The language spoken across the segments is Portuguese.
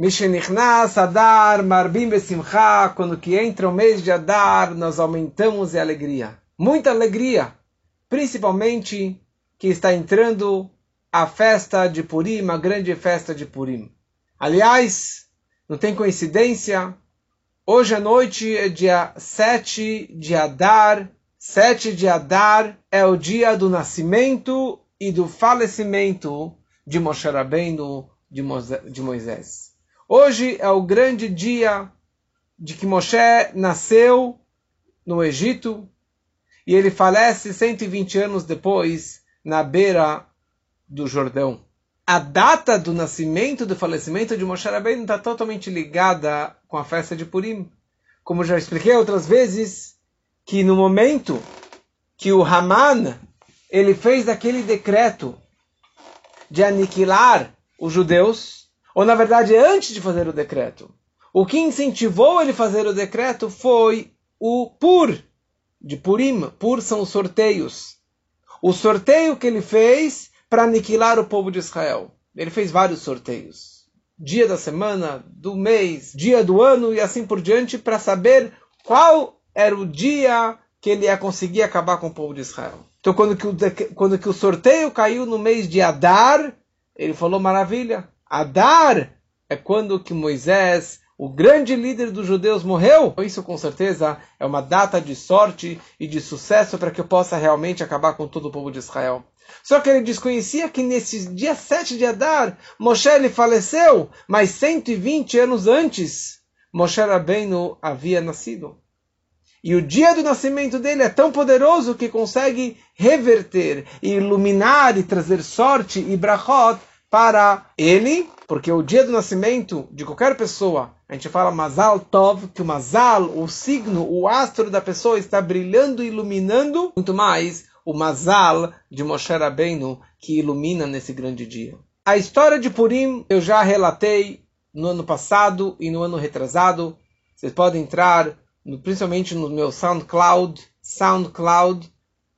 Mishenichnas Adar Marbim Besimcha, quando que entra o mês de Adar, nós aumentamos a alegria. Muita alegria, principalmente que está entrando a festa de Purim, a grande festa de Purim. Aliás, não tem coincidência, hoje à noite é dia 7 de Adar, 7 de Adar é o dia do nascimento e do falecimento de Moshe Rabbeinu, de Moisés. Hoje é o grande dia de que Moshe nasceu no Egito e ele falece 120 anos depois na beira do Jordão. A data do nascimento do falecimento de Moshe Rabbeinu está totalmente ligada com a festa de Purim. Como já expliquei outras vezes, que no momento que o Haman ele fez aquele decreto de aniquilar os judeus, ou na verdade antes de fazer o decreto. O que incentivou ele a fazer o decreto foi o Pur, de Purim. Pur são os sorteios. O sorteio que ele fez para aniquilar o povo de Israel. Ele fez vários sorteios. Dia da semana, do mês, dia do ano e assim por diante, para saber qual era o dia que ele ia conseguir acabar com o povo de Israel. Então, quando que o, quando que o sorteio caiu no mês de Adar, ele falou: maravilha, Adar é quando que Moisés, o grande líder dos judeus, morreu. Isso com certeza é uma data de sorte e de sucesso para que eu possa realmente acabar com todo o povo de Israel. Só que ele desconhecia que nesse dia 7 de Adar, Moshe ele faleceu, mas 120 anos antes, Moshe Rabbeinu havia nascido. E o dia do nascimento dele é tão poderoso que consegue reverter, iluminar e trazer sorte e brachot para ele, porque o dia do nascimento de qualquer pessoa, a gente fala Mazal Tov, que o Mazal, o signo, o astro da pessoa está brilhando e iluminando, muito mais o Mazal de Moshe Rabbeinu, que ilumina nesse grande dia. A história de Purim eu já relatei no ano passado e no ano retrasado. Vocês podem entrar, no, principalmente no meu SoundCloud, SoundCloud,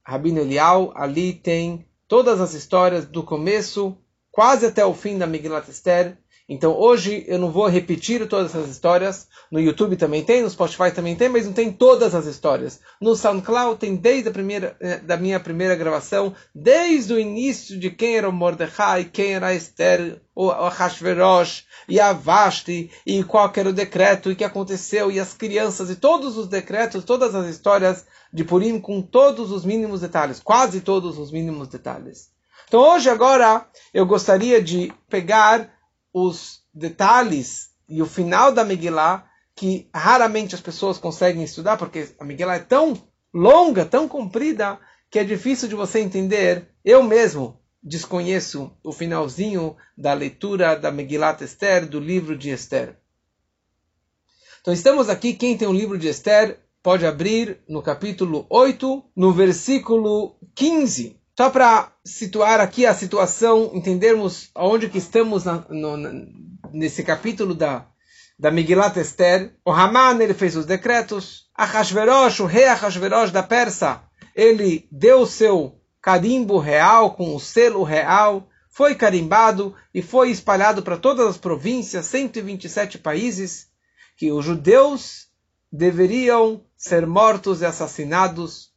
Rabino Elial, ali tem todas as histórias do começo quase até o fim da Megillat Esther. Então hoje eu não vou repetir todas essas histórias. No YouTube também tem, no Spotify também tem, mas não tem todas as histórias. No SoundCloud tem desde a primeira eh, da minha primeira gravação, desde o início de quem era o Mordecai, quem era a Esther, o Hashverosh e a Vashti e qual era o decreto e o que aconteceu e as crianças e todos os decretos, todas as histórias de Purim com todos os mínimos detalhes, quase todos os mínimos detalhes. Então hoje agora eu gostaria de pegar os detalhes e o final da Megillah que raramente as pessoas conseguem estudar porque a Megillah é tão longa, tão comprida que é difícil de você entender. Eu mesmo desconheço o finalzinho da leitura da Megillat Esther, do livro de Esther. Então estamos aqui, quem tem o um livro de Esther pode abrir no capítulo 8, no versículo 15. Só para situar aqui a situação, entendermos aonde que estamos na, no, nesse capítulo da, da Megillat Esther. O Haman ele fez os decretos. Ahashverosh, o rei Ahashverosh da Persa, ele deu seu carimbo real, com o selo real, foi carimbado e foi espalhado para todas as províncias, 127 países, que os judeus deveriam ser mortos e assassinados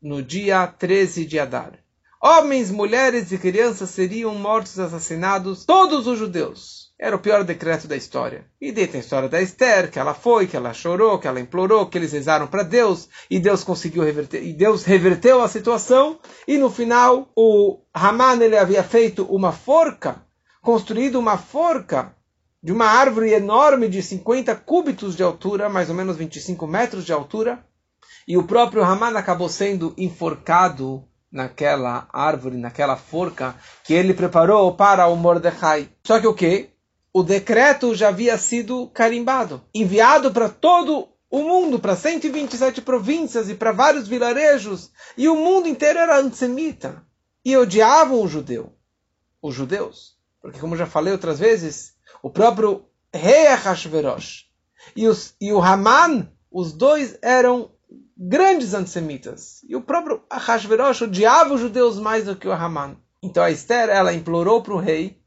no dia 13 de Adar. Homens, mulheres e crianças seriam mortos assassinados, todos os judeus. Era o pior decreto da história. E daí tem a história da Esther, que ela foi, que ela chorou, que ela implorou, que eles rezaram para Deus, e Deus conseguiu reverter, e Deus reverteu a situação, e no final o Haman ele havia feito uma forca, construído uma forca de uma árvore enorme de 50 cúbitos de altura, mais ou menos 25 metros de altura, e o próprio Haman acabou sendo enforcado naquela árvore, naquela forca que ele preparou para o Mordecai. Só que o que? O decreto já havia sido carimbado, enviado para todo o mundo, para 127 províncias e para vários vilarejos, e o mundo inteiro era antissemita e odiavam o judeu, os judeus. Porque, como já falei outras vezes, o próprio rei Ahashverosh e, os, e o Haman, os dois eram grandes antissemitas. E o próprio Ahashverosh odiava os judeus mais do que o Haman. Então a Esther ela implorou para o rei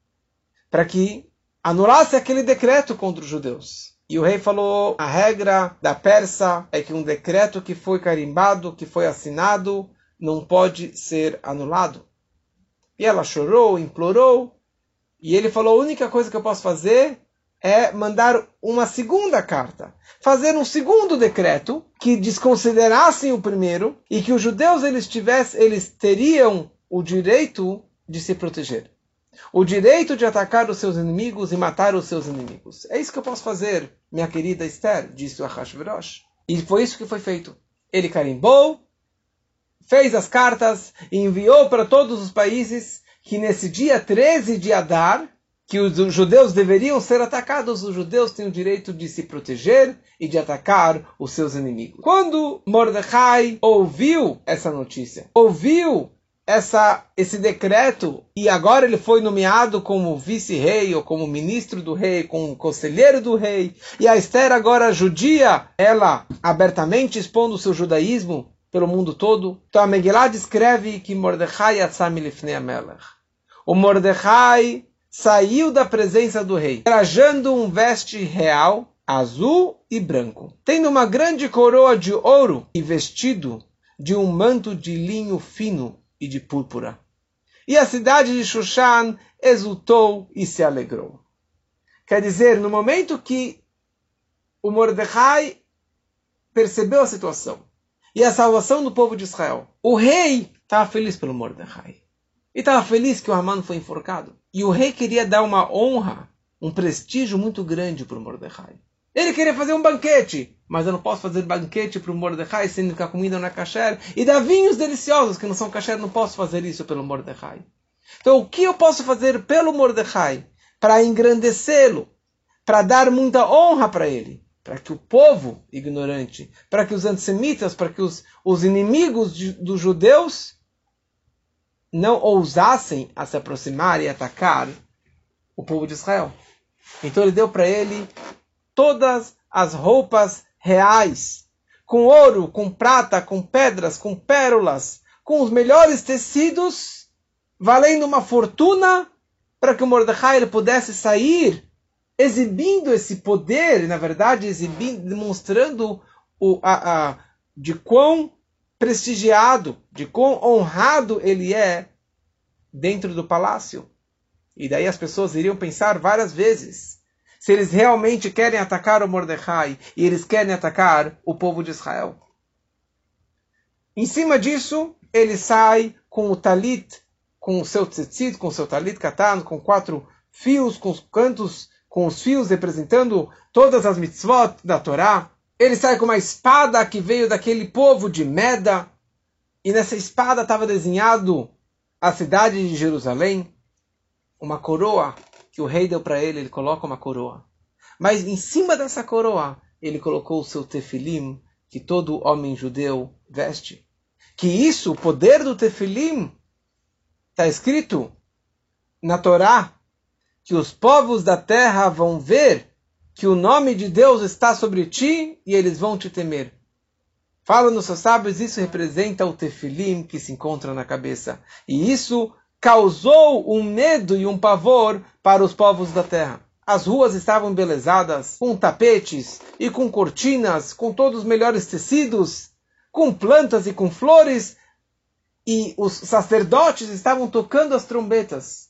para que anulasse aquele decreto contra os judeus. E o rei falou: a regra da Persa é que um decreto que foi carimbado, que foi assinado, não pode ser anulado. E ela chorou, implorou, e ele falou: a única coisa que eu posso fazer é mandar uma segunda carta, fazer um segundo decreto que desconsiderassem o primeiro e que os judeus eles tivessem, eles teriam o direito de se proteger o direito de atacar os seus inimigos e matar os seus inimigos. É isso que eu posso fazer, minha querida Esther, disse o Ahashverosh. E foi isso que foi feito. Ele carimbou, fez as cartas e enviou para todos os países que nesse dia 13 de Adar, que os judeus deveriam ser atacados, os judeus têm o direito de se proteger e de atacar os seus inimigos. Quando Mordecai ouviu essa notícia, ouviu essa, esse decreto e agora ele foi nomeado como vice-rei ou como ministro do rei, como conselheiro do rei. E a Esther agora judia, ela abertamente expondo o seu judaísmo pelo mundo todo. Então a Megillah descreve que Mordecai Atzami Lifnei Amelech. O Mordecai saiu da presença do rei, trajando um veste real, azul e branco, tendo uma grande coroa de ouro e vestido de um manto de linho fino e de púrpura. E a cidade de Shushan exultou e se alegrou. Quer dizer, no momento que o Mordecai percebeu a situação e a salvação do povo de Israel, o rei estava feliz pelo Mordecai. E estava feliz que o Haman foi enforcado. E o rei queria dar uma honra, um prestígio muito grande para o Mordecai. Ele queria fazer um banquete, mas eu não posso fazer banquete para o Mordecai sendo que a comida não é kasher. E dar vinhos deliciosos que não são kasher, não posso fazer isso pelo Mordecai. Então, o que eu posso fazer pelo Mordecai para engrandecê-lo, para dar muita honra para ele? Para que o povo ignorante, para que os antissemitas, para que os, os inimigos de, dos judeus não ousassem a se aproximar e atacar o povo de Israel. Então ele deu para ele todas as roupas reais, com ouro, com prata, com pedras, com pérolas, com os melhores tecidos, valendo uma fortuna, para que o Mordecai ele pudesse sair exibindo esse poder, na verdade, exibindo, demonstrando o, a, a, de quão prestigiado, de quão honrado ele é dentro do palácio. E daí as pessoas iriam pensar várias vezes se eles realmente querem atacar o Mordecai e eles querem atacar o povo de Israel. Em cima disso, ele sai com o talit, com o seu tzitzit, com o seu talit katan, com quatro fios, com os cantos, com os fios representando todas as mitzvot da Torá. Ele sai com uma espada que veio daquele povo de Meda, e nessa espada estava desenhado a cidade de Jerusalém, uma coroa que o rei deu para ele, ele coloca uma coroa. Mas em cima dessa coroa, ele colocou o seu tefilim, que todo homem judeu veste. Que isso, o poder do tefilim, está escrito na Torá, que os povos da terra vão ver que o nome de Deus está sobre ti e eles vão te temer. Fala nos seus sábios, isso representa o tefilim que se encontra na cabeça. E isso causou um medo e um pavor para os povos da terra. As ruas estavam embelezadas com tapetes e com cortinas, com todos os melhores tecidos, com plantas e com flores, e os sacerdotes estavam tocando as trombetas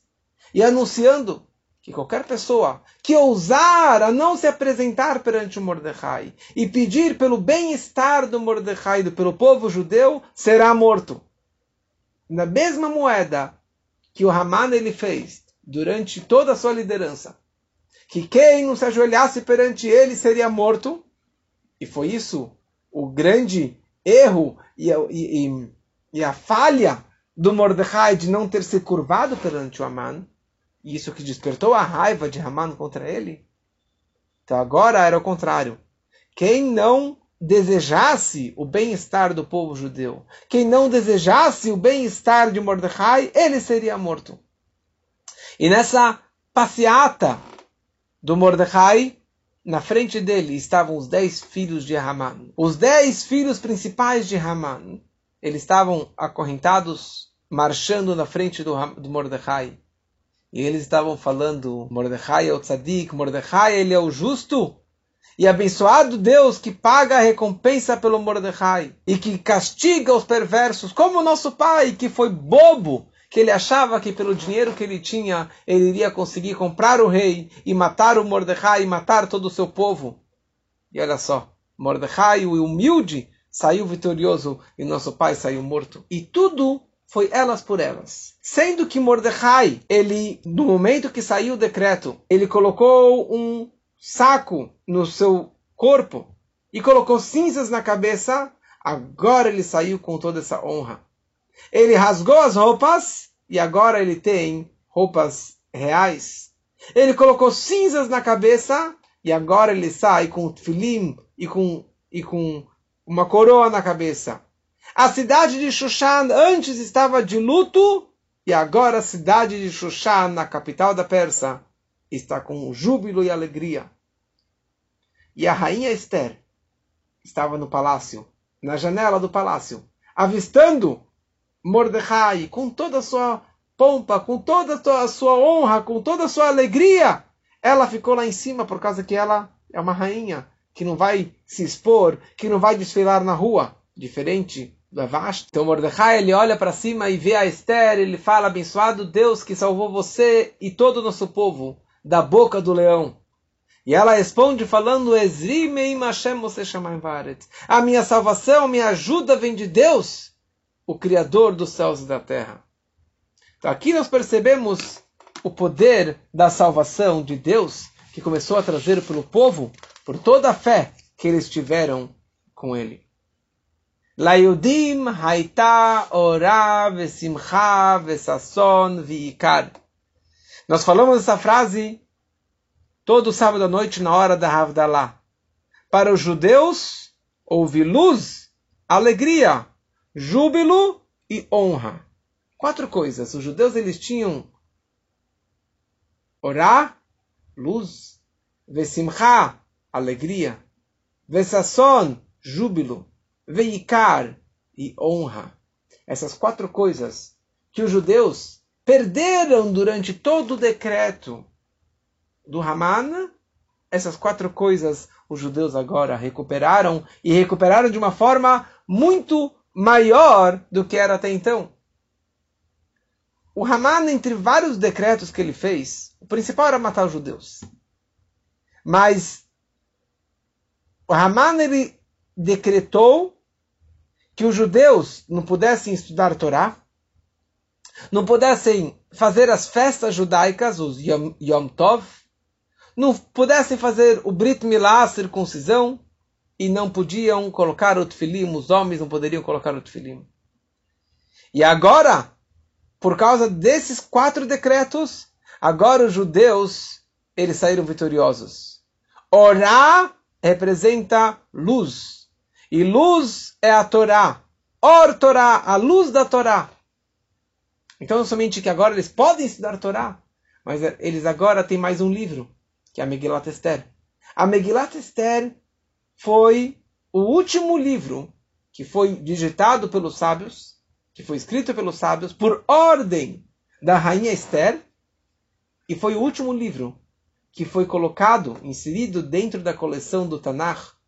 e anunciando que qualquer pessoa que ousar a não se apresentar perante o Mordecai e pedir pelo bem-estar do Mordecai e pelo povo judeu será morto. Na mesma moeda que o Haman ele fez durante toda a sua liderança, que quem não se ajoelhasse perante ele seria morto, e foi isso o grande erro e a, e, e a falha do Mordecai de não ter se curvado perante o Haman, e isso que despertou a raiva de Haman contra ele. Então agora era o contrário. Quem não desejasse o bem-estar do povo judeu, quem não desejasse o bem-estar de Mordecai, ele seria morto. E nessa passeata do Mordecai, na frente dele estavam os dez filhos de Haman. Os dez filhos principais de Haman. Eles estavam acorrentados, marchando na frente do, do Mordecai. E eles estavam falando, Mordecai é o tzadik, Mordecai ele é o justo. E abençoado Deus que paga a recompensa pelo Mordecai e que castiga os perversos, como o nosso pai, que foi bobo, que ele achava que pelo dinheiro que ele tinha, ele iria conseguir comprar o rei e matar o Mordecai e matar todo o seu povo. E olha só, Mordecai, o humilde, saiu vitorioso e nosso pai saiu morto. E tudo foi elas por elas. Sendo que Mordecai, ele, no momento que saiu o decreto, ele colocou um saco no seu corpo e colocou cinzas na cabeça, agora ele saiu com toda essa honra. Ele rasgou as roupas e agora ele tem roupas reais. Ele colocou cinzas na cabeça e agora ele sai com filim e com, e com uma coroa na cabeça. A cidade de Shushan antes estava de luto e agora a cidade de Shushan, na capital da Pérsia, está com júbilo e alegria. E a rainha Esther estava no palácio, na janela do palácio, avistando Mordecai com toda a sua pompa, com toda a sua honra, com toda a sua alegria. Ela ficou lá em cima por causa que ela é uma rainha que não vai se expor, que não vai desfilar na rua, diferente do. Então Mordecai ele olha para cima e vê a Esther, ele fala: Abençoado Deus que salvou você e todo o nosso povo da boca do leão. E ela responde falando: A minha salvação, minha ajuda vem de Deus, o Criador dos céus e da terra. Então aqui nós percebemos o poder da salvação de Deus que começou a trazer para o povo por toda a fé que eles tiveram com ele. Layudim haita ora vesimcha vesasson viikar. Nós falamos essa frase todo sábado à noite na hora da Havdalah. Para os judeus, houve luz, alegria, júbilo e honra. Quatro coisas. Os judeus eles tinham orar, luz, vesimcha, alegria, vesasson, júbilo, veikar e honra. Essas quatro coisas que os judeus perderam durante todo o decreto do Haman, essas quatro coisas os judeus agora recuperaram e recuperaram de uma forma muito maior do que era até então. O Haman, entre vários decretos que ele fez, o principal era matar os judeus. Mas o Haman ele decretou que os judeus não pudessem estudar Torá, não pudessem fazer as festas judaicas, os Yom, Yom Tov, não pudessem fazer o Brit Milá, a circuncisão, e não podiam colocar o tefilim, os homens não poderiam colocar o tefilim. E agora, por causa desses quatro decretos, agora os judeus, eles saíram vitoriosos. Orá representa luz. E luz é a Torá. Or Torá, a luz da Torá. Então, somente que agora eles podem estudar Torá, mas eles agora têm mais um livro, que é a Megilat Esther. A Megilat Esther foi o último livro que foi digitado pelos sábios, que foi escrito pelos sábios, por ordem da rainha Esther, e foi o último livro que foi colocado, inserido dentro da coleção do Tanakh,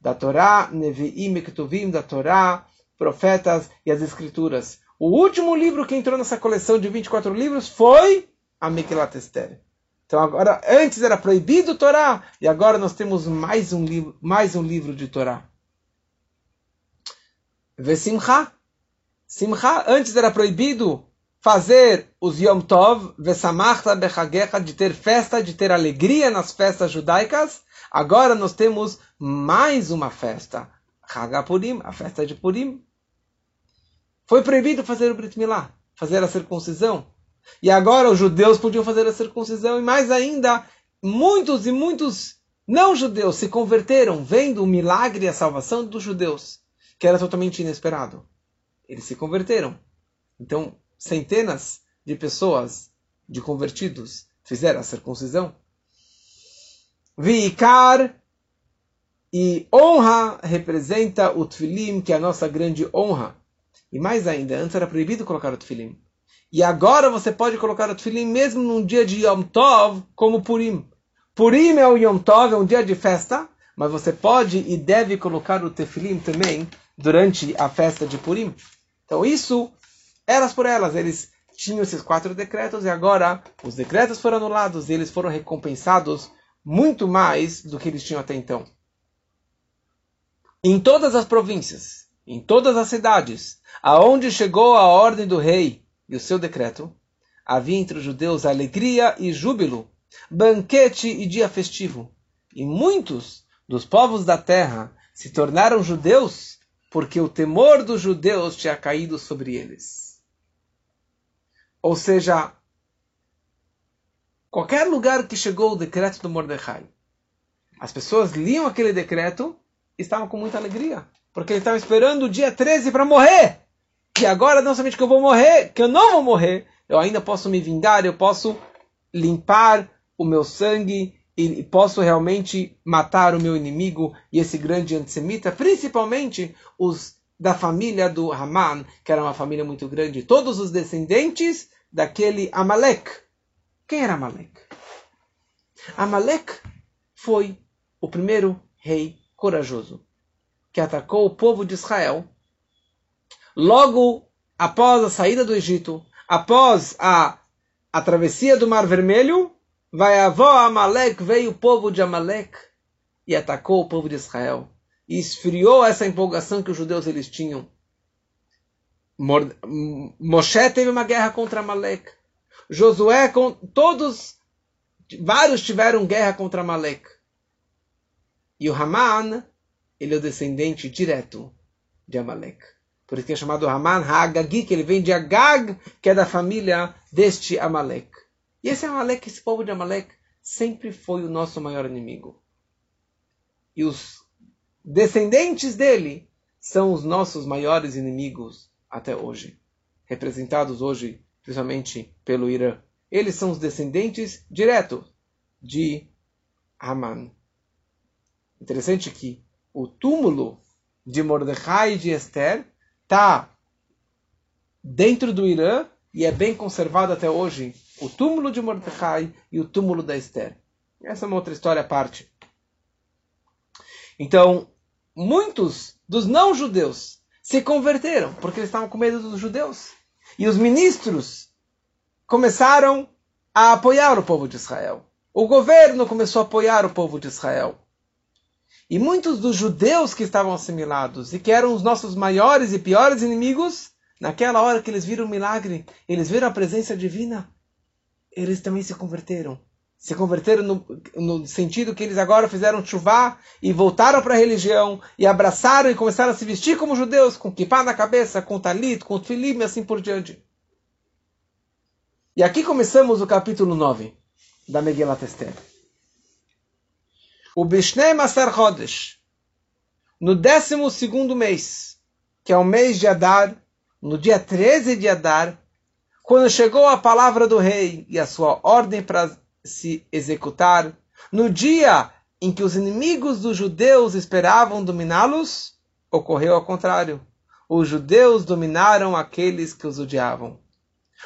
da Torá, Nevi'im Ketuvim, da Torá, profetas e as escrituras. O último livro que entrou nessa coleção de 24 livros foi a Mekilat Esther. Então agora, antes era proibido Torá, e agora nós temos mais um livro, mais um livro de Torá. Vesimcha. Simcha, antes era proibido fazer os Yom Tov, Vesamachta Bechagecha, de ter festa, de ter alegria nas festas judaicas. Agora nós temos mais uma festa, Hagapurim, a festa de Purim. Foi proibido fazer o Brit Milá, fazer a circuncisão. E agora os judeus podiam fazer a circuncisão e mais ainda, muitos e muitos não judeus se converteram vendo o milagre e a salvação dos judeus, que era totalmente inesperado. Eles se converteram. Então, centenas de pessoas, de convertidos, fizeram a circuncisão. Vikar e honra representa o tefilim, que é a nossa grande honra. E mais ainda, antes era proibido colocar o tefilim. E agora você pode colocar o tefilim mesmo num dia de Yom Tov, como Purim. Purim é o Yom Tov, é um dia de festa, mas você pode e deve colocar o tefilim também durante a festa de Purim. Então isso, elas por elas, eles tinham esses quatro decretos e agora os decretos foram anulados e eles foram recompensados muito mais do que eles tinham até então. Em todas as províncias, em todas as cidades, aonde chegou a ordem do rei e o seu decreto, havia entre os judeus alegria e júbilo, banquete e dia festivo. E muitos dos povos da terra se tornaram judeus porque o temor dos judeus tinha caído sobre eles. Ou seja, qualquer lugar que chegou o decreto do Mordecai, as pessoas liam aquele decreto e estavam com muita alegria, porque eles estavam esperando o dia 13 para morrer. E agora, não somente que eu vou morrer, que eu não vou morrer, eu ainda posso me vingar, eu posso limpar o meu sangue e posso realmente matar o meu inimigo e esse grande antissemita, principalmente os da família do Haman, que era uma família muito grande, todos os descendentes daquele Amalek. Quem era Amalek? Amalek foi o primeiro rei corajoso que atacou o povo de Israel logo após a saída do Egito, após a, a travessia do Mar Vermelho, vai avó Amalek, veio o povo de Amalek e atacou o povo de Israel. E esfriou essa empolgação que os judeus eles tinham. Moshe teve uma guerra contra Amalek. Josué, com, todos, vários tiveram guerra contra Amalek. E o Haman, ele é o descendente direto de Amalek. Por isso que é chamado Haman Hagagi, que ele vem de Agag, que é da família deste Amalek. E esse Amalek, esse povo de Amalek, sempre foi o nosso maior inimigo. E os descendentes dele são os nossos maiores inimigos até hoje. Representados hoje, principalmente pelo Irã. Eles são os descendentes diretos de Haman. Interessante que o túmulo de Mordecai e de Esther está dentro do Irã e é bem conservado até hoje o túmulo de Mordecai e o túmulo da Esther. Essa é uma outra história à parte. Então, muitos dos não-judeus se converteram porque eles estavam com medo dos judeus. E os ministros começaram a apoiar o povo de Israel. O governo começou a apoiar o povo de Israel. E muitos dos judeus que estavam assimilados e que eram os nossos maiores e piores inimigos, naquela hora que eles viram o milagre, eles viram a presença divina, eles também se converteram. Se converteram no, no sentido que eles agora fizeram chuvá e voltaram para a religião e abraçaram e começaram a se vestir como judeus, com kippah na cabeça, com talit, com filim e assim por diante. E aqui começamos o capítulo 9 da Megillat Esther. O Bishnei Maser Chodesh, no 12 mês, que é o mês de Adar, no dia 13 de Adar, quando chegou a palavra do rei e a sua ordem para se executar, no dia em que os inimigos dos judeus esperavam dominá-los, ocorreu ao contrário. Os judeus dominaram aqueles que os odiavam.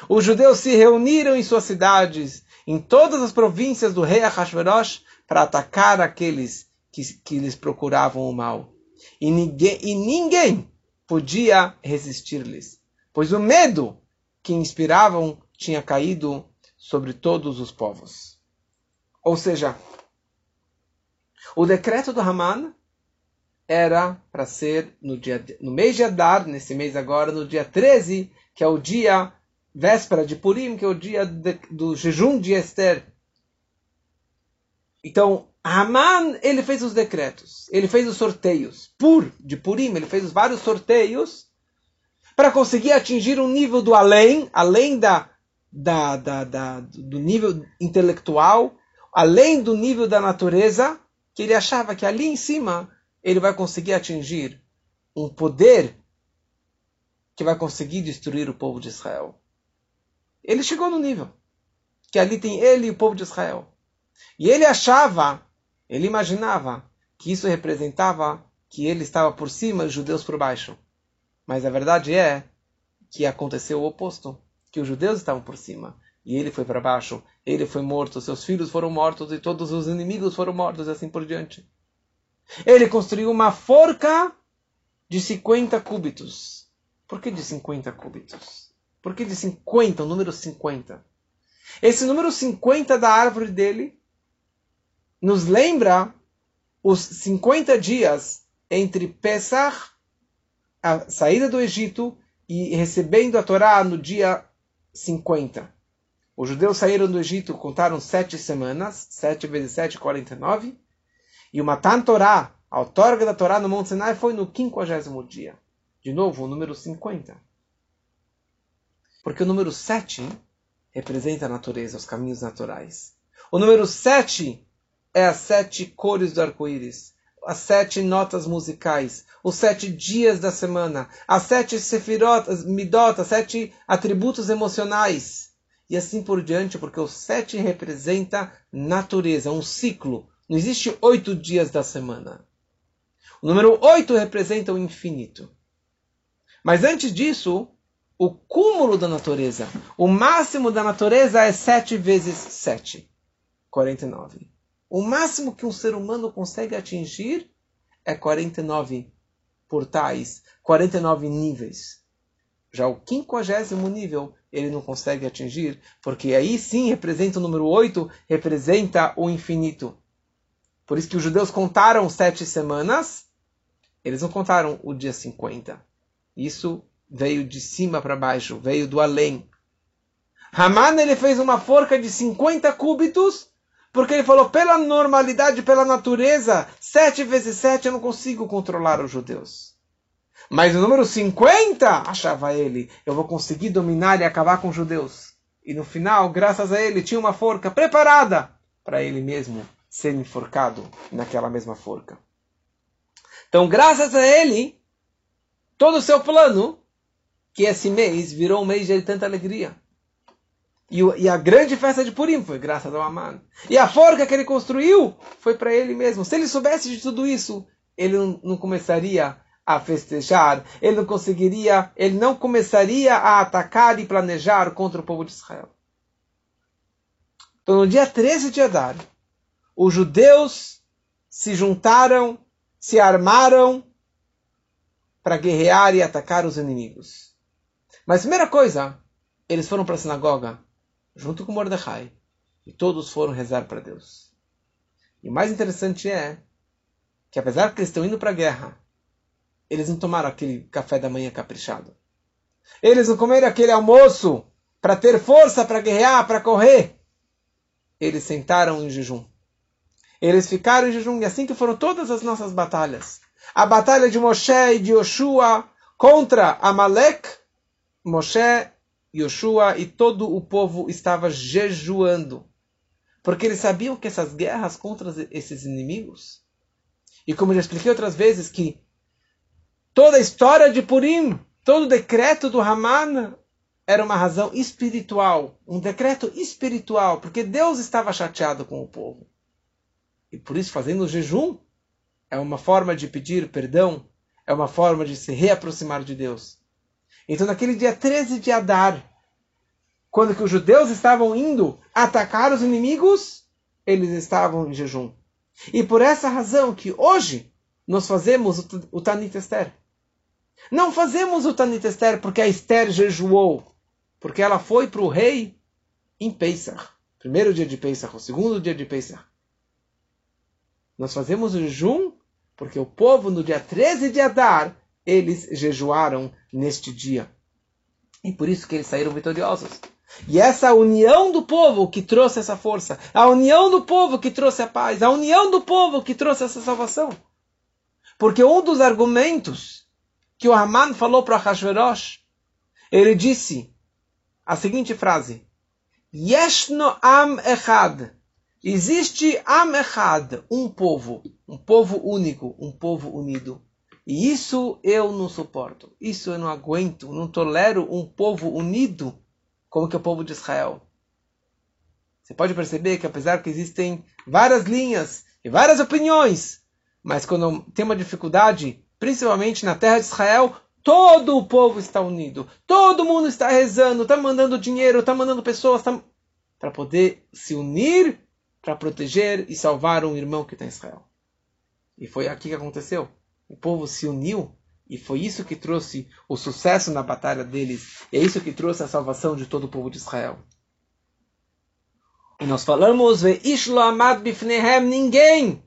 Os judeus se reuniram em suas cidades, em todas as províncias do rei Ahashverosh, para atacar aqueles que, que lhes procuravam o mal. E ninguém, e ninguém podia resistir-lhes, pois o medo que inspiravam tinha caído sobre todos os povos. Ou seja, o decreto do Haman era para ser no, dia, no mês de Adar, nesse mês agora, no dia 13, que é o dia véspera de Purim, que é o dia de, do jejum de Esther. Então, Haman, ele fez os decretos, ele fez os sorteios. Pur, de Purim, ele fez os vários sorteios para conseguir atingir um nível do além, além da, da, da, da, do nível intelectual, além do nível da natureza, que ele achava que ali em cima ele vai conseguir atingir um poder que vai conseguir destruir o povo de Israel. Ele chegou no nível que ali tem ele e o povo de Israel. E ele achava, ele imaginava que isso representava que ele estava por cima e os judeus por baixo. Mas a verdade é que aconteceu o oposto. Que os judeus estavam por cima. E ele foi para baixo, ele foi morto, seus filhos foram mortos e todos os inimigos foram mortos, e assim por diante. Ele construiu uma forca de 50 cúbitos. Por que de 50 cúbitos? Por que de 50, o número 50? Esse número 50 da árvore dele nos lembra os 50 dias entre Pesach, a saída do Egito, e recebendo a Torá no dia 50. Os judeus saíram do Egito, contaram sete semanas, sete vezes sete, 49. E o Matan Torá, a outorga da Torá no Monte Sinai, foi no quinquagésimo dia. De novo, o número 50. Porque o número 7 representa a natureza, os caminhos naturais. O número 7 é as sete cores do arco-íris, as sete notas musicais, os sete dias da semana, as sete sefirot, as midot, as sete atributos emocionais. E assim por diante, porque o sete representa natureza, um ciclo. Não existe oito dias da semana. O número oito representa o infinito. Mas antes disso, o cúmulo da natureza, o máximo da natureza é sete vezes sete, 49. O máximo que um ser humano consegue atingir é 49 portais, 49 níveis. Já o quinquagésimo nível ele não consegue atingir, porque aí sim representa o número 8, representa o infinito. Por isso que os judeus contaram sete semanas, eles não contaram o dia 50. Isso veio de cima para baixo, veio do além. Haman ele fez uma forca de 50 cúbitos porque ele falou, pela normalidade, pela natureza, sete vezes sete eu não consigo controlar os judeus. Mas o número 50, achava ele, eu vou conseguir dominar e acabar com os judeus. E no final, graças a ele, tinha uma forca preparada para ele mesmo ser enforcado naquela mesma forca. Então, graças a ele, todo o seu plano, que esse mês virou um mês de tanta alegria. E, e, a grande festa de Purim foi graças ao Aman. E a forca que ele construiu foi para ele mesmo. Se ele soubesse de tudo isso, ele não, não, começaria a festejar, ele não conseguiria, ele não começaria a atacar e planejar contra o povo de Israel. Então, no dia 13 de Adar, os judeus se juntaram, se armaram para guerrear e atacar os inimigos. Mas primeira coisa, eles foram para a sinagoga junto com Mordecai, e todos foram rezar para Deus. E mais interessante é que, apesar que eles estão indo para a guerra, eles não tomaram aquele café da manhã caprichado. Eles não comeram aquele almoço para ter força para guerrear, para correr. Eles sentaram em jejum. Eles ficaram em jejum, e assim que foram todas as nossas batalhas. A batalha de Moshe e de Yoshua contra Amalek, Moshe Yoshua e todo o povo estava jejuando, porque eles sabiam que essas guerras contra esses inimigos, e como já expliquei outras vezes, que toda a história de Purim, todo o decreto do Haman era uma razão espiritual, um decreto espiritual, porque Deus estava chateado com o povo. E por isso, fazendo o jejum, é uma forma de pedir perdão, é uma forma de se reaproximar de Deus. Então, naquele dia 13 de Adar, quando que os judeus estavam indo atacar os inimigos, eles estavam em jejum. E por essa razão que hoje nós fazemos o Tanit Esther. Não fazemos o Tanit Esther porque a Esther jejuou, porque ela foi para o rei em Pesach. Primeiro dia de Pesach, o segundo dia de Pesach. Nós fazemos o jejum porque o povo no dia 13 de Adar eles jejuaram neste dia. E por isso que eles saíram vitoriosos. E essa união do povo que trouxe essa força, a união do povo que trouxe a paz, a união do povo que trouxe essa salvação. Porque um dos argumentos que o Haman falou para Hashverosh, ele disse a seguinte frase: Yeshno am echad. Existe am echad, um povo, um povo único, um povo unido. E isso eu não suporto. Isso eu não aguento. Não tolero um povo unido como que é o povo de Israel. Você pode perceber que apesar que existem várias linhas e várias opiniões, mas quando tem uma dificuldade, principalmente na terra de Israel, Todo o povo está unido. Todo mundo está rezando, está mandando dinheiro, está mandando pessoas tá... para poder se unir para proteger e salvar um irmão que está em Israel. E foi aqui que aconteceu. O povo se uniu e foi isso que trouxe o sucesso na batalha deles. E é isso que trouxe a salvação de todo o povo de Israel. E nós falamos, ninguém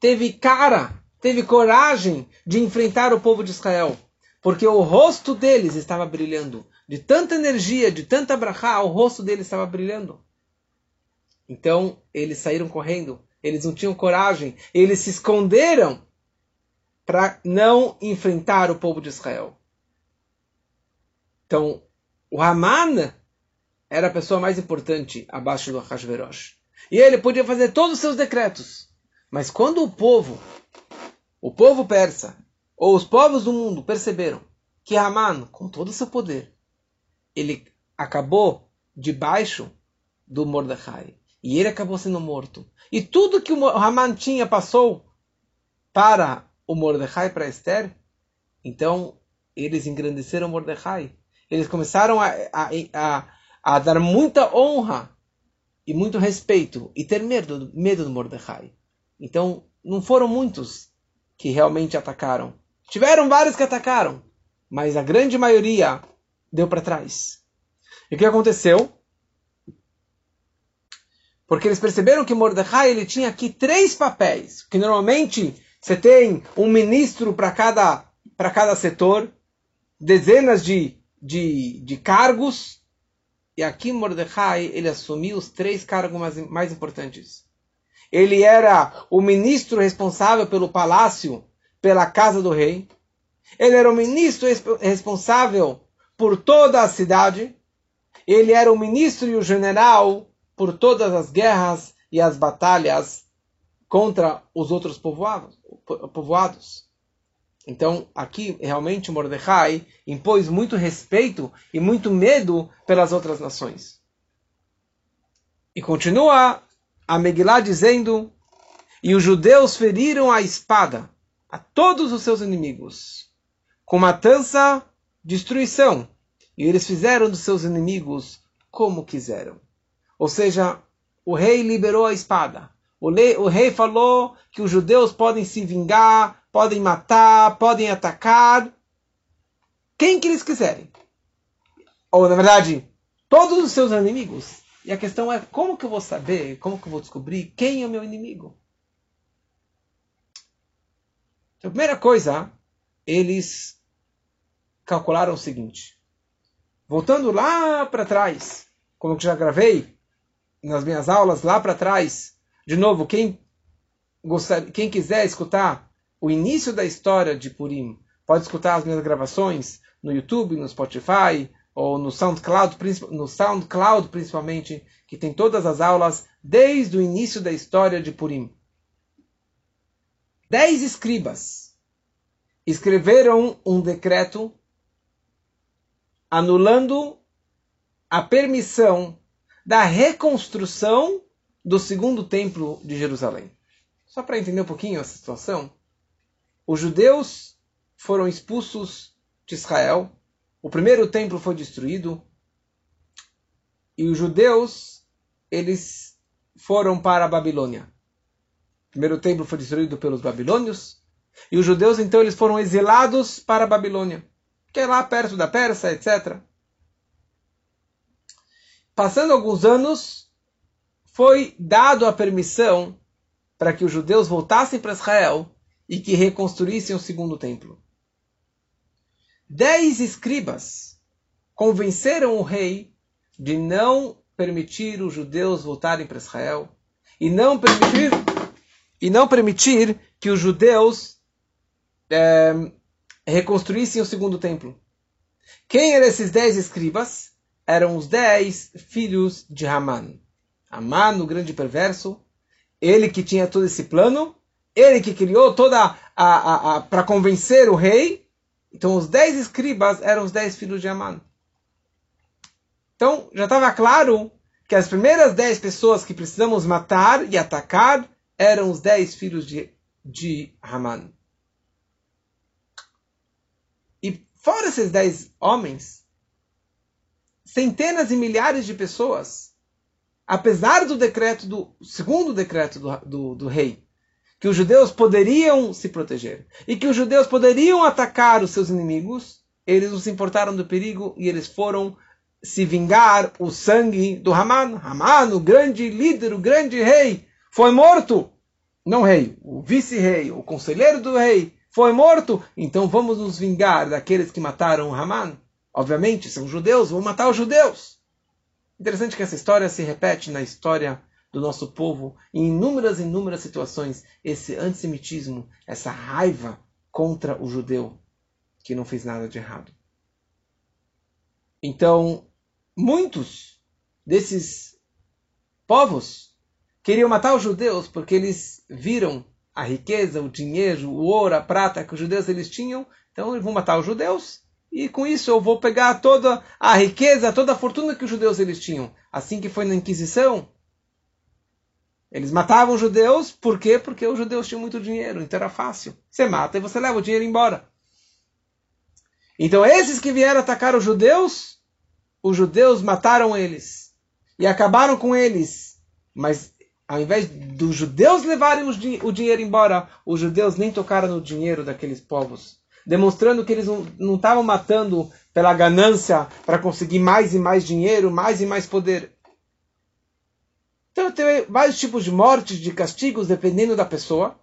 teve cara, teve coragem de enfrentar o povo de Israel. Porque o rosto deles estava brilhando. De tanta energia, de tanta brachá, o rosto deles estava brilhando. Então, eles saíram correndo. Eles não tinham coragem. Eles se esconderam para não enfrentar o povo de Israel. Então, o Haman era a pessoa mais importante abaixo do Hashverosh. E ele podia fazer todos os seus decretos. Mas quando o povo, o povo persa, ou os povos do mundo perceberam que Haman, com todo o seu poder, ele acabou debaixo do Mordecai. E ele acabou sendo morto. E tudo que o Haman tinha passou para o Mordecai para Esther, então eles engrandeceram Mordecai. Eles começaram a, a, a, a, dar muita honra e muito respeito e ter medo, medo do Mordecai. Então não foram muitos que realmente atacaram. Tiveram vários que atacaram, mas a grande maioria deu para trás. E o que aconteceu? Porque eles perceberam que Mordecai ele tinha aqui três papéis, que normalmente você tem um ministro para cada, para cada setor, dezenas de, de, de cargos. E aqui Mordecai, ele assumiu os três cargos mais, mais importantes. Ele era o ministro responsável pelo palácio, pela casa do rei. Ele era o ministro responsável por toda a cidade. Ele era o ministro e o general por todas as guerras e as batalhas contra os outros povoados. povoados. Então, aqui, realmente, Mordecai impôs muito respeito e muito medo pelas outras nações. E continua a Megillah dizendo: E os judeus feriram a espada a todos os seus inimigos, com matança, destruição, e eles fizeram dos seus inimigos como quiseram. Ou seja, o rei liberou a espada, o, o rei falou que os judeus podem se vingar, podem matar, podem atacar quem que eles quiserem. Ou, na verdade, todos os seus inimigos. E a questão é como que eu vou saber, como que eu vou descobrir quem é o meu inimigo? Então, a primeira coisa, eles calcularam o seguinte. Voltando lá para trás, como eu já gravei nas minhas aulas lá para trás, de novo, quem, gostar, quem quiser escutar o início da história de Purim, pode escutar as minhas gravações no YouTube, no Spotify ou no SoundCloud, no SoundCloud principalmente, que tem todas as aulas desde o início da história de Purim. Dez escribas escreveram um decreto anulando a permissão da reconstrução do segundo templo de Jerusalém. Só para entender um pouquinho essa situação, os judeus foram expulsos de Israel, o primeiro templo foi destruído, e os judeus, eles foram para a Babilônia. O primeiro templo foi destruído pelos babilônios, e os judeus, então, eles foram exilados para a Babilônia, que é lá perto da Pérsia, etc. Passando alguns anos, foi dado a permissão para que os judeus voltassem para Israel e que reconstruíssem o segundo templo. Dez escribas convenceram o rei de não permitir os judeus voltarem para Israel e não permitir e não permitir que os judeus é, reconstruíssem o segundo templo. Quem eram esses dez escribas? Eram os dez filhos de Haman. Amar no grande perverso, ele que tinha todo esse plano, ele que criou toda a, a, a para convencer o rei. Então os dez escribas eram os dez filhos de Amã. Então já estava claro que as primeiras dez pessoas que precisamos matar e atacar eram os dez filhos de, de Haman. E fora esses dez homens, centenas e milhares de pessoas, apesar do decreto do segundo decreto do, do, do rei, que os judeus poderiam se proteger e que os judeus poderiam atacar os seus inimigos, eles não se importaram do perigo e eles foram se vingar o sangue do Haman. Haman, o grande líder, o grande rei, foi morto. Não rei, o vice-rei, o conselheiro do rei, foi morto. Então vamos nos vingar daqueles que mataram o Haman. Obviamente, são judeus, vamos matar os judeus. Interessante que essa história se repete na história do nosso povo em inúmeras, inúmeras situações. Esse antissemitismo, essa raiva contra o judeu que não fez nada de errado. Então, muitos desses povos queriam matar os judeus porque eles viram a riqueza, o dinheiro, o ouro, a prata que os judeus eles tinham. Então, eles vão matar os judeus e com isso eu vou pegar toda a riqueza, toda a fortuna que os judeus eles tinham. Assim que foi na Inquisição, eles matavam os judeus, por quê? Porque os judeus tinham muito dinheiro, então era fácil. Você mata e você leva o dinheiro embora. Então esses que vieram atacar os judeus, os judeus mataram eles e acabaram com eles. Mas ao invés dos judeus levarem o dinheiro embora, os judeus nem tocaram no dinheiro daqueles povos demonstrando que eles não estavam matando pela ganância para conseguir mais e mais dinheiro, mais e mais poder. Então tem vários tipos de mortes, de castigos, dependendo da pessoa.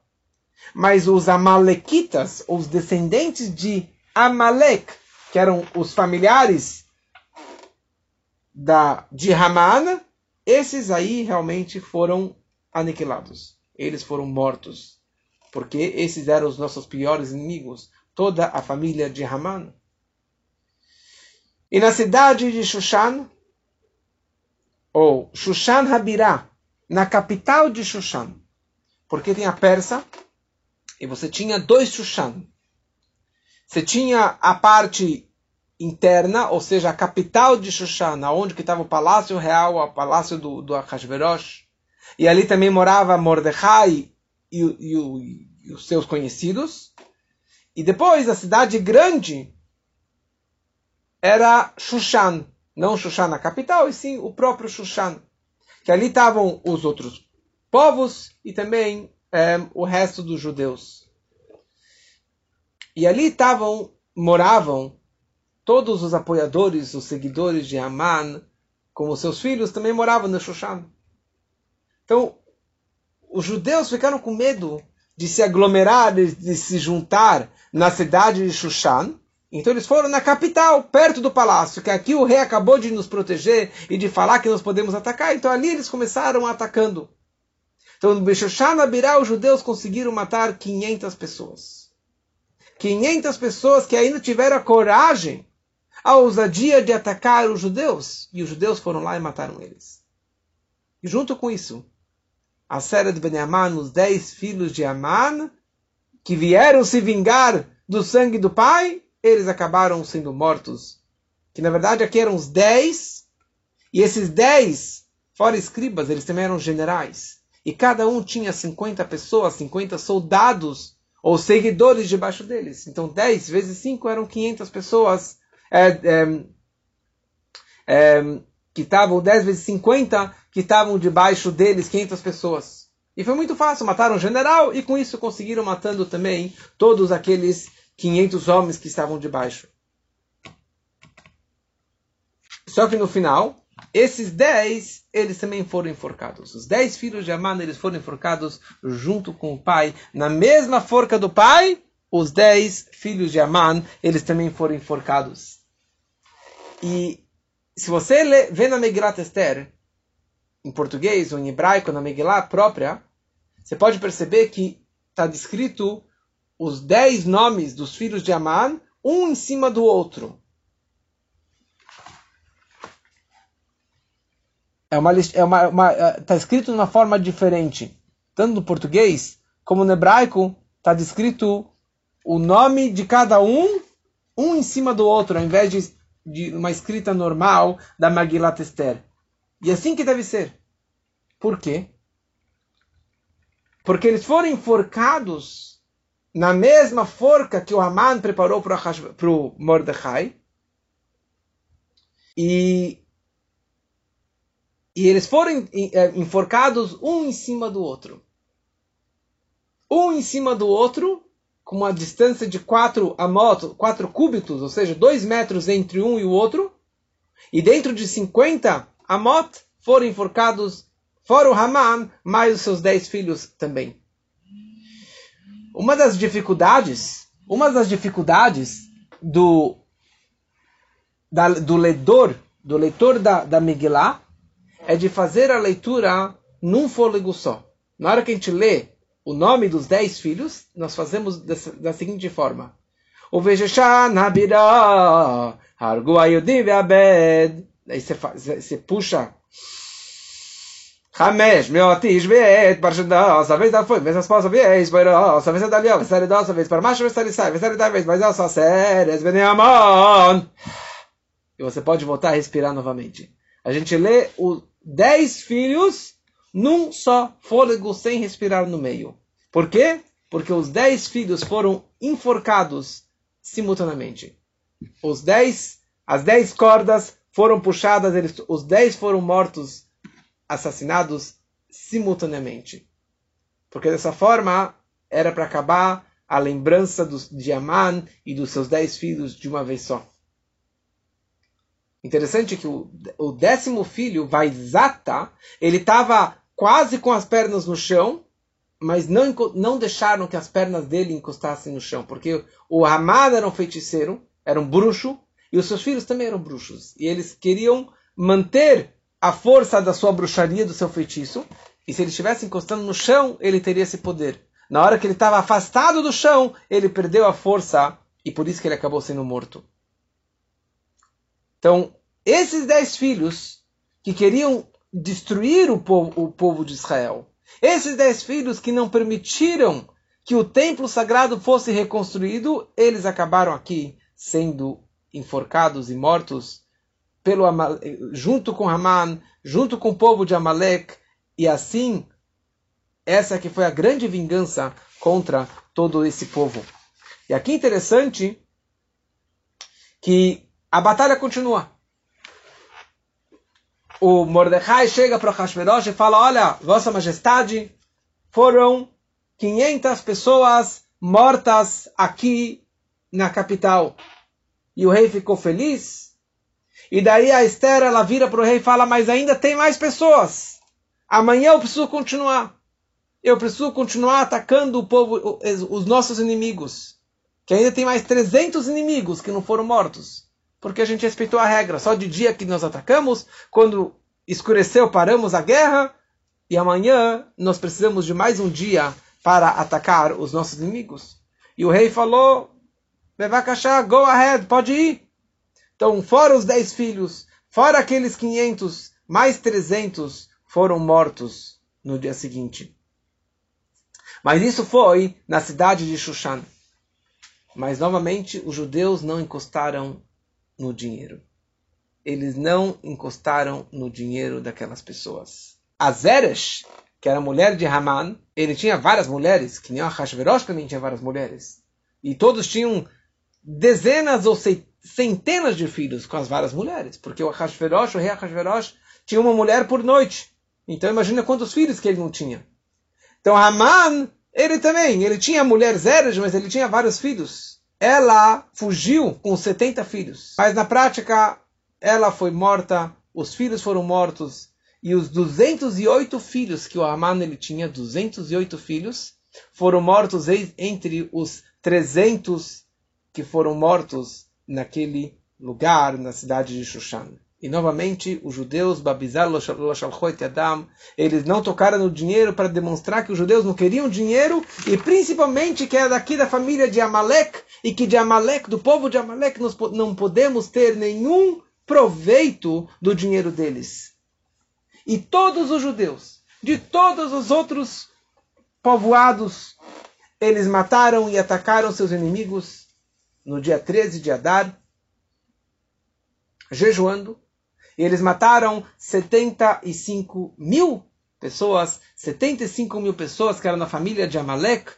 Mas os amalequitas, os descendentes de Amalek, que eram os familiares da, de Haman, esses aí realmente foram aniquilados. Eles foram mortos. Porque esses eram os nossos piores inimigos toda a família de Haman. E na cidade de Shushan, ou Shushan Habirá, na capital de Shushan, porque tem a Persa, e você tinha dois Shushan. Você tinha a parte interna, ou seja, a capital de Shushan, onde estava o palácio real, o palácio do, do Ahasverosh, e ali também morava Mordecai e, e, e os seus conhecidos. E depois a cidade grande era Shushan. Não Shushan a capital, e sim o próprio Shushan. Que ali estavam os outros povos e também é, o resto dos judeus. E ali estavam, moravam todos os apoiadores, os seguidores de Aman, como seus filhos, também moravam no Shushan. Então, os judeus ficaram com medo de se aglomerar, de, de se juntar na cidade de Shushan. Então eles foram na capital, perto do palácio, que aqui o rei acabou de nos proteger e de falar que nós podemos atacar. Então ali eles começaram atacando. Então no Beshushan Abirá os judeus conseguiram matar 500 pessoas. 500 pessoas que ainda tiveram a coragem, a ousadia de atacar os judeus. E os judeus foram lá e mataram eles. E junto com isso, a Sera de Benaman, os dez filhos de Aman, que vieram se vingar do sangue do pai, eles acabaram sendo mortos. Que na verdade aqui eram os dez, e esses dez, fora escribas, eles também eram generais. E cada um tinha 50 pessoas, 50 soldados ou seguidores debaixo deles. Então 10 vezes 5 eram 500 pessoas. É, é, é, que estavam 10 vezes 50, que estavam debaixo deles 500 pessoas. E foi muito fácil, mataram o general e com isso conseguiram matando também todos aqueles 500 homens que estavam debaixo. Só que no final, esses 10, eles também foram enforcados. Os 10 filhos de Amã, eles foram enforcados junto com o pai. Na mesma forca do pai, os 10 filhos de Amã, eles também foram enforcados. E se você lê, vê na Megilat Esther, em português ou em hebraico, na Megillah própria, você pode perceber que está descrito os dez nomes dos filhos de Amã, um em cima do outro. É uma, é uma, uma, está é, escrito de uma forma diferente. Tanto no português como no hebraico está descrito o nome de cada um, um em cima do outro, ao invés de de uma escrita normal da Magilat Esther. E assim que deve ser. Por quê? Porque eles foram enforcados na mesma forca que o Haman preparou para o Mordecai. E, e eles foram é, enforcados um em cima do outro. Um em cima do outro, com uma distância de 4 amot, 4 cúbitos, ou seja, 2 metros entre um e o outro. E dentro de 50 amot foram enforcados, fora o Haman, mais os seus 10 filhos também. Uma das dificuldades, uma das dificuldades do, da, do leitor, do leitor da, da Megillah, é de fazer a leitura num fôlego só. Na hora que a gente lê o nome dos dez filhos, nós fazemos dessa, da seguinte forma. O Abed. Aí você, você puxa. Hamesh, meu atis, bet, barjandá, essa vez foi, vez as pausa, vez, bairó, essa vez da lió, vez da essa vez para macho, vez da lissai, vez da vez, mas essa séries, beneamon. E você pode voltar a respirar novamente. A gente lê os dez filhos num só fôlego, sem respirar no meio. Por quê? Porque os dez filhos foram enforcados simultaneamente. Os dez, as dez cordas foram puxadas, eles, os dez foram mortos assassinados simultaneamente. Porque dessa forma era para acabar a lembrança dos, de Aman e dos seus dez filhos de uma vez só. Interessante que o, o décimo filho, Vaizata, ele estava quase com as pernas no chão, mas não, não deixaram que as pernas dele encostassem no chão, porque o Haman era um feiticeiro, era um bruxo, e os seus filhos também eram bruxos. E eles queriam manter a força da sua bruxaria, do seu feitiço, e se ele estivesse encostando no chão, ele teria esse poder. Na hora que ele estava afastado do chão, ele perdeu a força e por isso que ele acabou sendo morto. Então, esses dez filhos que queriam destruir o povo, o povo de Israel, esses dez filhos que não permitiram que o templo sagrado fosse reconstruído, eles acabaram aqui sendo enforcados e mortos pelo junto com Haman, junto com o povo de Amalek, e assim essa que foi a grande vingança contra todo esse povo. E aqui interessante que a batalha continua. O Mordecai chega para Hashverosh e fala: Olha, Vossa Majestade, foram 500 pessoas mortas aqui na capital. E o rei ficou feliz e daí a Esther ela vira para o rei e fala: Mas ainda tem mais pessoas. Amanhã eu preciso continuar. Eu preciso continuar atacando o povo, os nossos inimigos. Que ainda tem mais 300 inimigos que não foram mortos. Porque a gente respeitou a regra. Só de dia que nós atacamos. Quando escureceu, paramos a guerra. E amanhã nós precisamos de mais um dia para atacar os nossos inimigos. E o rei falou: Bevakashá, go ahead, pode ir. Então, fora os dez filhos, fora aqueles 500, mais 300 foram mortos no dia seguinte. Mas isso foi na cidade de Shushan. Mas novamente os judeus não encostaram no dinheiro. Eles não encostaram no dinheiro daquelas pessoas. A Zeresh, que era mulher de Haman, ele tinha várias mulheres, que nem a Hashverosh também tinha várias mulheres. E todos tinham dezenas ou centenas de filhos com as várias mulheres, porque o Ahasverosh, o rei Ahasverosh, tinha uma mulher por noite. Então imagina quantos filhos que ele não tinha. Então Haman, ele também, ele tinha mulher Zeres, mas ele tinha vários filhos. Ela fugiu com 70 filhos. Mas na prática, ela foi morta, os filhos foram mortos, e os 208 filhos que o Haman ele tinha, 208 filhos, foram mortos entre os 300 que foram mortos naquele lugar, na cidade de Shushan. E novamente, os judeus, Babizar, Adam, eles não tocaram no dinheiro para demonstrar que os judeus não queriam dinheiro e principalmente que era daqui da família de Amalek e que de Amalek, do povo de Amalek, nós não podemos ter nenhum proveito do dinheiro deles. E todos os judeus, de todos os outros povoados, eles mataram e atacaram seus inimigos no dia 13 de Adar, jejuando, e eles mataram 75 mil pessoas, 75 mil pessoas que eram na família de Amalek,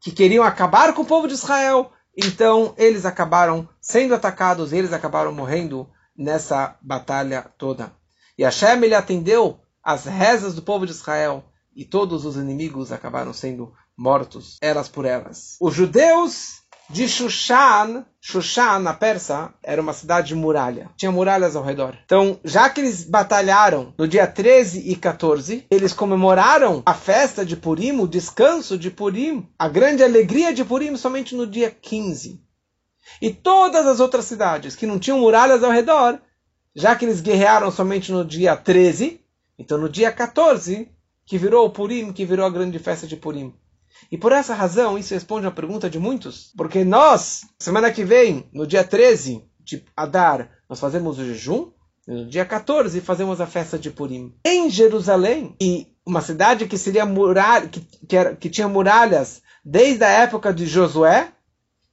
que queriam acabar com o povo de Israel, então eles acabaram sendo atacados, eles acabaram morrendo nessa batalha toda. E Hashem ele atendeu as rezas do povo de Israel e todos os inimigos acabaram sendo mortos, elas por elas. Os judeus de Shushan, Shushan, na Pérsia, era uma cidade de muralha. Tinha muralhas ao redor. Então, já que eles batalharam no dia 13 e 14, eles comemoraram a festa de Purim, o descanso de Purim, a grande alegria de Purim somente no dia 15. E todas as outras cidades que não tinham muralhas ao redor, já que eles guerrearam somente no dia 13, então no dia 14, que virou o Purim, que virou a grande festa de Purim. E por essa razão, isso responde a pergunta de muitos. Porque nós, semana que vem, no dia 13 de Adar, nós fazemos o jejum. No dia 14 fazemos a festa de Purim. Em Jerusalém, e uma cidade que seria muralha, que, que, era, que tinha muralhas desde a época de Josué,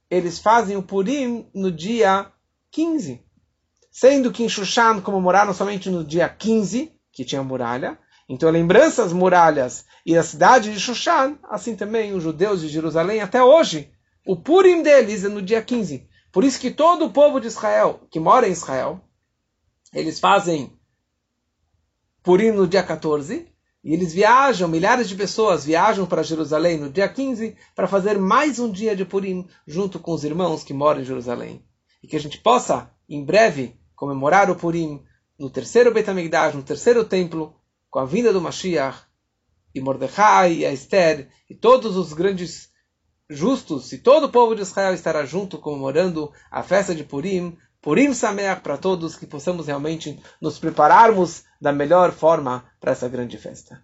eles fazem o Purim no dia 15. Sendo que em Shushan comemoraram somente no dia 15, que tinha muralha, então, lembranças muralhas e a cidade de Shushan, assim também os judeus de Jerusalém, até hoje, o Purim deles é no dia 15. Por isso que todo o povo de Israel, que mora em Israel, eles fazem Purim no dia 14, e eles viajam, milhares de pessoas viajam para Jerusalém no dia 15 para fazer mais um dia de Purim junto com os irmãos que moram em Jerusalém. E que a gente possa, em breve, comemorar o Purim no terceiro Beit HaMikdash, no terceiro templo, com a vinda do Mashiach, e Mordecai, e Esther, e todos os grandes justos, e todo o povo de Israel estará junto comemorando a festa de Purim, Purim Sameach para todos, que possamos realmente nos prepararmos da melhor forma para essa grande festa.